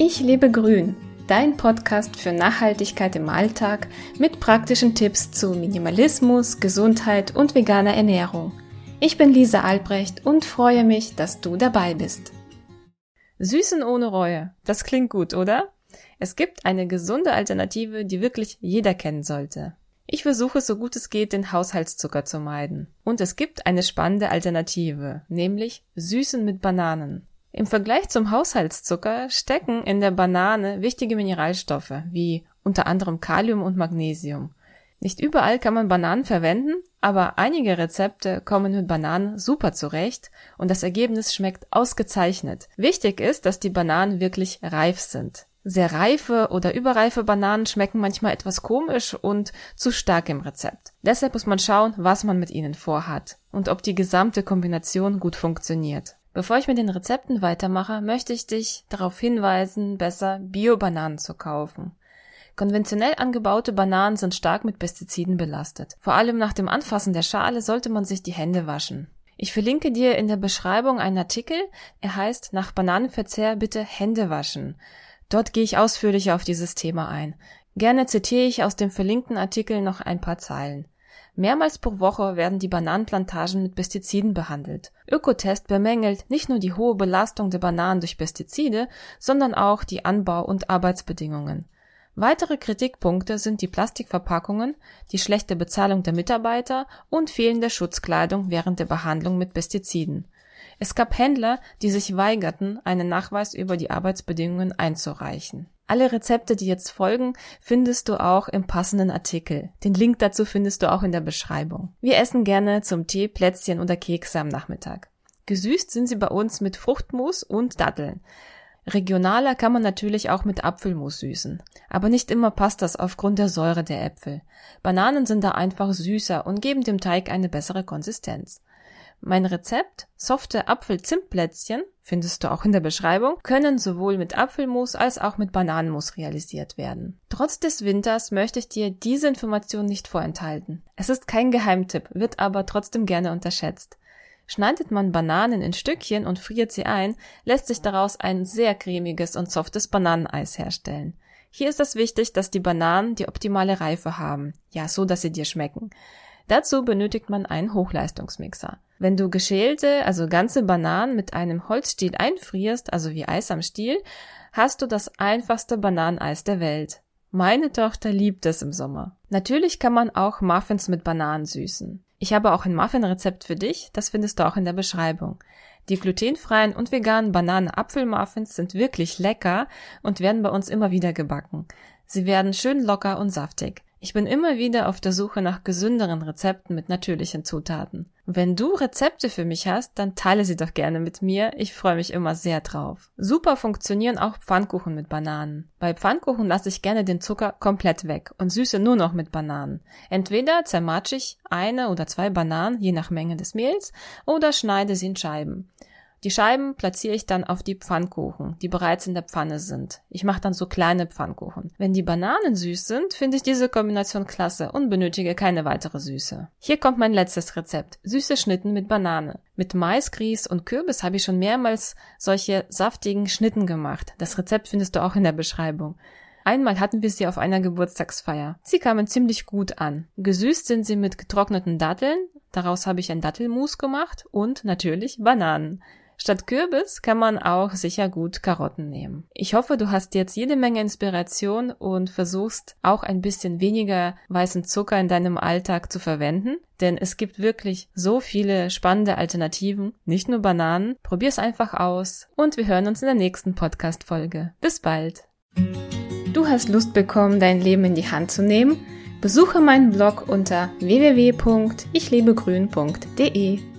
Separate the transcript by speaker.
Speaker 1: Ich lebe grün, dein Podcast für Nachhaltigkeit im Alltag mit praktischen Tipps zu Minimalismus, Gesundheit und veganer Ernährung. Ich bin Lisa Albrecht und freue mich, dass du dabei bist.
Speaker 2: Süßen ohne Reue. Das klingt gut, oder? Es gibt eine gesunde Alternative, die wirklich jeder kennen sollte. Ich versuche so gut es geht, den Haushaltszucker zu meiden. Und es gibt eine spannende Alternative, nämlich Süßen mit Bananen. Im Vergleich zum Haushaltszucker stecken in der Banane wichtige Mineralstoffe wie unter anderem Kalium und Magnesium. Nicht überall kann man Bananen verwenden, aber einige Rezepte kommen mit Bananen super zurecht und das Ergebnis schmeckt ausgezeichnet. Wichtig ist, dass die Bananen wirklich reif sind. Sehr reife oder überreife Bananen schmecken manchmal etwas komisch und zu stark im Rezept. Deshalb muss man schauen, was man mit ihnen vorhat und ob die gesamte Kombination gut funktioniert. Bevor ich mit den Rezepten weitermache, möchte ich dich darauf hinweisen, besser Bio-Bananen zu kaufen. Konventionell angebaute Bananen sind stark mit Pestiziden belastet. Vor allem nach dem Anfassen der Schale sollte man sich die Hände waschen. Ich verlinke dir in der Beschreibung einen Artikel, er heißt Nach Bananenverzehr bitte Hände waschen. Dort gehe ich ausführlicher auf dieses Thema ein. Gerne zitiere ich aus dem verlinkten Artikel noch ein paar Zeilen. Mehrmals pro Woche werden die Bananenplantagen mit Pestiziden behandelt. Ökotest bemängelt nicht nur die hohe Belastung der Bananen durch Pestizide, sondern auch die Anbau- und Arbeitsbedingungen. Weitere Kritikpunkte sind die Plastikverpackungen, die schlechte Bezahlung der Mitarbeiter und fehlende Schutzkleidung während der Behandlung mit Pestiziden. Es gab Händler, die sich weigerten, einen Nachweis über die Arbeitsbedingungen einzureichen. Alle Rezepte, die jetzt folgen, findest du auch im passenden Artikel. Den Link dazu findest du auch in der Beschreibung. Wir essen gerne zum Tee, Plätzchen oder Kekse am Nachmittag. Gesüßt sind sie bei uns mit Fruchtmus und Datteln. Regionaler kann man natürlich auch mit Apfelmus süßen. Aber nicht immer passt das aufgrund der Säure der Äpfel. Bananen sind da einfach süßer und geben dem Teig eine bessere Konsistenz. Mein Rezept, softe Apfel-Zimtplätzchen, findest du auch in der Beschreibung, können sowohl mit Apfelmus als auch mit Bananenmus realisiert werden. Trotz des Winters möchte ich dir diese Information nicht vorenthalten. Es ist kein Geheimtipp, wird aber trotzdem gerne unterschätzt. Schneidet man Bananen in Stückchen und friert sie ein, lässt sich daraus ein sehr cremiges und softes Bananeneis herstellen. Hier ist es wichtig, dass die Bananen die optimale Reife haben, ja so, dass sie dir schmecken. Dazu benötigt man einen Hochleistungsmixer. Wenn du geschälte, also ganze Bananen mit einem Holzstiel einfrierst, also wie Eis am Stiel, hast du das einfachste Bananeneis der Welt. Meine Tochter liebt es im Sommer. Natürlich kann man auch Muffins mit Bananen süßen. Ich habe auch ein Muffin-Rezept für dich, das findest du auch in der Beschreibung. Die glutenfreien und veganen Bananen-Apfel-Muffins sind wirklich lecker und werden bei uns immer wieder gebacken. Sie werden schön locker und saftig. Ich bin immer wieder auf der Suche nach gesünderen Rezepten mit natürlichen Zutaten. Wenn du Rezepte für mich hast, dann teile sie doch gerne mit mir. Ich freue mich immer sehr drauf. Super funktionieren auch Pfannkuchen mit Bananen. Bei Pfannkuchen lasse ich gerne den Zucker komplett weg und süße nur noch mit Bananen. Entweder zermatsche ich eine oder zwei Bananen, je nach Menge des Mehls, oder schneide sie in Scheiben. Die Scheiben platziere ich dann auf die Pfannkuchen, die bereits in der Pfanne sind. Ich mache dann so kleine Pfannkuchen. Wenn die Bananen süß sind, finde ich diese Kombination klasse und benötige keine weitere Süße. Hier kommt mein letztes Rezept. Süße Schnitten mit Banane. Mit Mais, Grieß und Kürbis habe ich schon mehrmals solche saftigen Schnitten gemacht. Das Rezept findest du auch in der Beschreibung. Einmal hatten wir sie auf einer Geburtstagsfeier. Sie kamen ziemlich gut an. Gesüßt sind sie mit getrockneten Datteln, daraus habe ich ein Dattelmus gemacht und natürlich Bananen. Statt Kürbis kann man auch sicher gut Karotten nehmen. Ich hoffe, du hast jetzt jede Menge Inspiration und versuchst auch ein bisschen weniger weißen Zucker in deinem Alltag zu verwenden, denn es gibt wirklich so viele spannende Alternativen, nicht nur Bananen. Probier's einfach aus und wir hören uns in der nächsten Podcast Folge. Bis bald.
Speaker 1: Du hast Lust bekommen, dein Leben in die Hand zu nehmen? Besuche meinen Blog unter www.ichlebegrün.de.